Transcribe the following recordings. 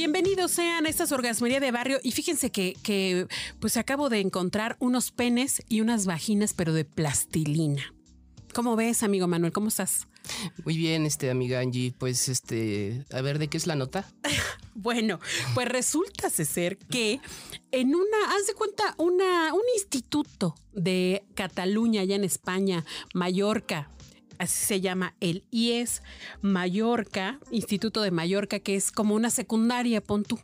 Bienvenidos sean a esta orgasmería de barrio y fíjense que, que pues acabo de encontrar unos penes y unas vaginas pero de plastilina. ¿Cómo ves, amigo Manuel? ¿Cómo estás? Muy bien, este amiga Angie, pues este, a ver de qué es la nota. bueno, pues resulta ser que en una, haz de cuenta, una, un instituto de Cataluña, allá en España, Mallorca, así se llama el IES Mallorca, Instituto de Mallorca, que es como una secundaria, pon tú.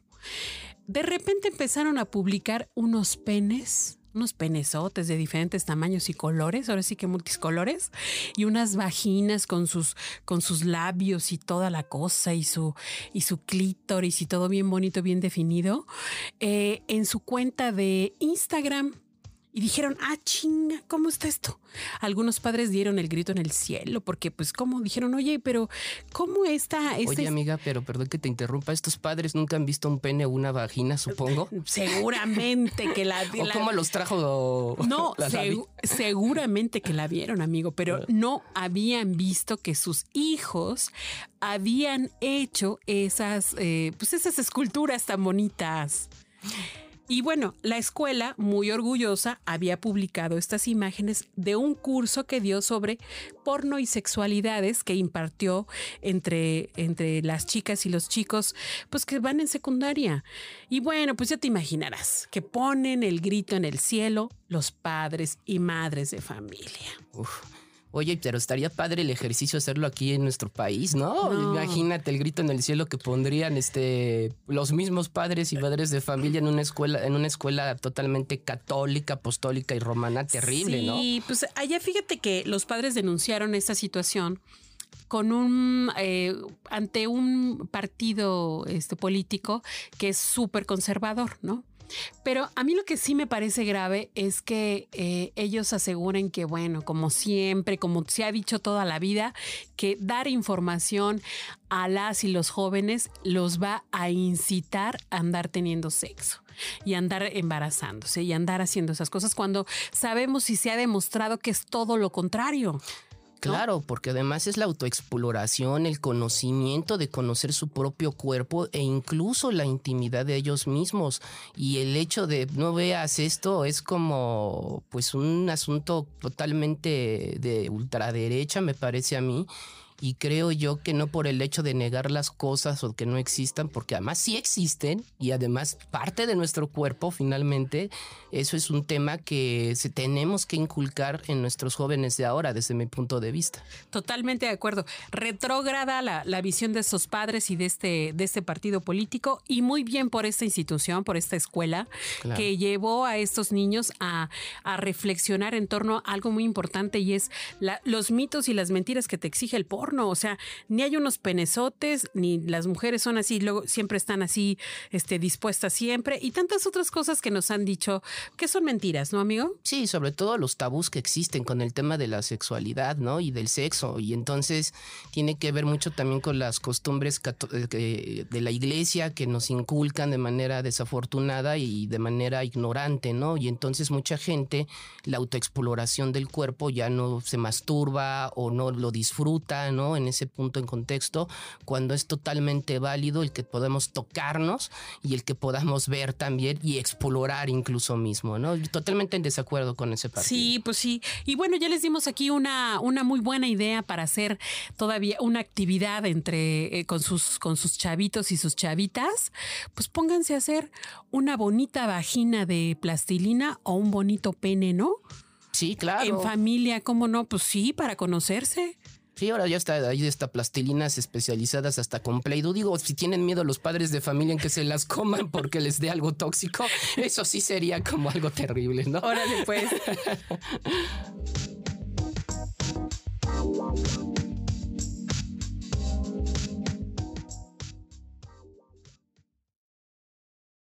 De repente empezaron a publicar unos penes unos penesotes de diferentes tamaños y colores, ahora sí que multicolores, y unas vaginas con sus, con sus labios y toda la cosa, y su, y su clítoris y todo bien bonito, bien definido, eh, en su cuenta de Instagram y dijeron, ah, chinga, ¿cómo está esto? Algunos padres dieron el grito en el cielo porque, pues, ¿cómo? Dijeron, oye, pero ¿cómo está? Este oye, amiga, pero perdón que te interrumpa, estos padres nunca han visto un pene o una vagina, supongo. Seguramente que la... ¿O cómo los trajo? No, seguramente que la vieron, amigo, pero no habían visto que sus hijos habían hecho esas, eh, pues, esas esculturas tan bonitas. Y bueno, la escuela, muy orgullosa, había publicado estas imágenes de un curso que dio sobre porno y sexualidades que impartió entre, entre las chicas y los chicos, pues que van en secundaria. Y bueno, pues ya te imaginarás que ponen el grito en el cielo los padres y madres de familia. Oye, pero estaría padre el ejercicio hacerlo aquí en nuestro país, ¿no? Imagínate el grito en el cielo que pondrían este los mismos padres y madres de familia en una escuela, en una escuela totalmente católica, apostólica y romana, terrible, ¿no? Sí, pues allá fíjate que los padres denunciaron esta situación con un eh, ante un partido este, político que es súper conservador, ¿no? Pero a mí lo que sí me parece grave es que eh, ellos aseguren que, bueno, como siempre, como se ha dicho toda la vida, que dar información a las y los jóvenes los va a incitar a andar teniendo sexo y andar embarazándose y andar haciendo esas cosas cuando sabemos y se ha demostrado que es todo lo contrario. Claro, porque además es la autoexploración, el conocimiento de conocer su propio cuerpo e incluso la intimidad de ellos mismos. Y el hecho de no veas esto es como pues un asunto totalmente de ultraderecha, me parece a mí y creo yo que no por el hecho de negar las cosas o que no existan, porque además sí existen y además parte de nuestro cuerpo finalmente, eso es un tema que se tenemos que inculcar en nuestros jóvenes de ahora desde mi punto de vista. Totalmente de acuerdo. Retrógrada la, la visión de esos padres y de este, de este partido político y muy bien por esta institución, por esta escuela que llevó a estos niños a, a, reflexionar en torno a algo muy importante y es la, los mitos y las mentiras que te exige el porno o sea, ni hay unos penezotes, ni las mujeres son así, luego siempre están así, este, dispuestas siempre, y tantas otras cosas que nos han dicho que son mentiras, ¿no, amigo? Sí, sobre todo los tabús que existen con el tema de la sexualidad, ¿no? Y del sexo. Y entonces tiene que ver mucho también con las costumbres eh, de la iglesia que nos inculcan de manera desafortunada y de manera ignorante, ¿no? Y entonces mucha gente, la autoexploración del cuerpo ya no se masturba o no lo disfruta, en ese punto en contexto, cuando es totalmente válido el que podamos tocarnos y el que podamos ver también y explorar incluso mismo, ¿no? Totalmente en desacuerdo con ese partido. Sí, pues sí. Y bueno, ya les dimos aquí una, una muy buena idea para hacer todavía una actividad entre eh, con sus con sus chavitos y sus chavitas. Pues pónganse a hacer una bonita vagina de plastilina o un bonito pene, ¿no? Sí, claro. En familia, ¿cómo no? Pues sí, para conocerse. Sí, ahora ya está ahí está plastilinas especializadas hasta con Play-Doh. Digo, si tienen miedo los padres de familia en que se las coman porque les dé algo tóxico, eso sí sería como algo terrible, ¿no? Órale, pues.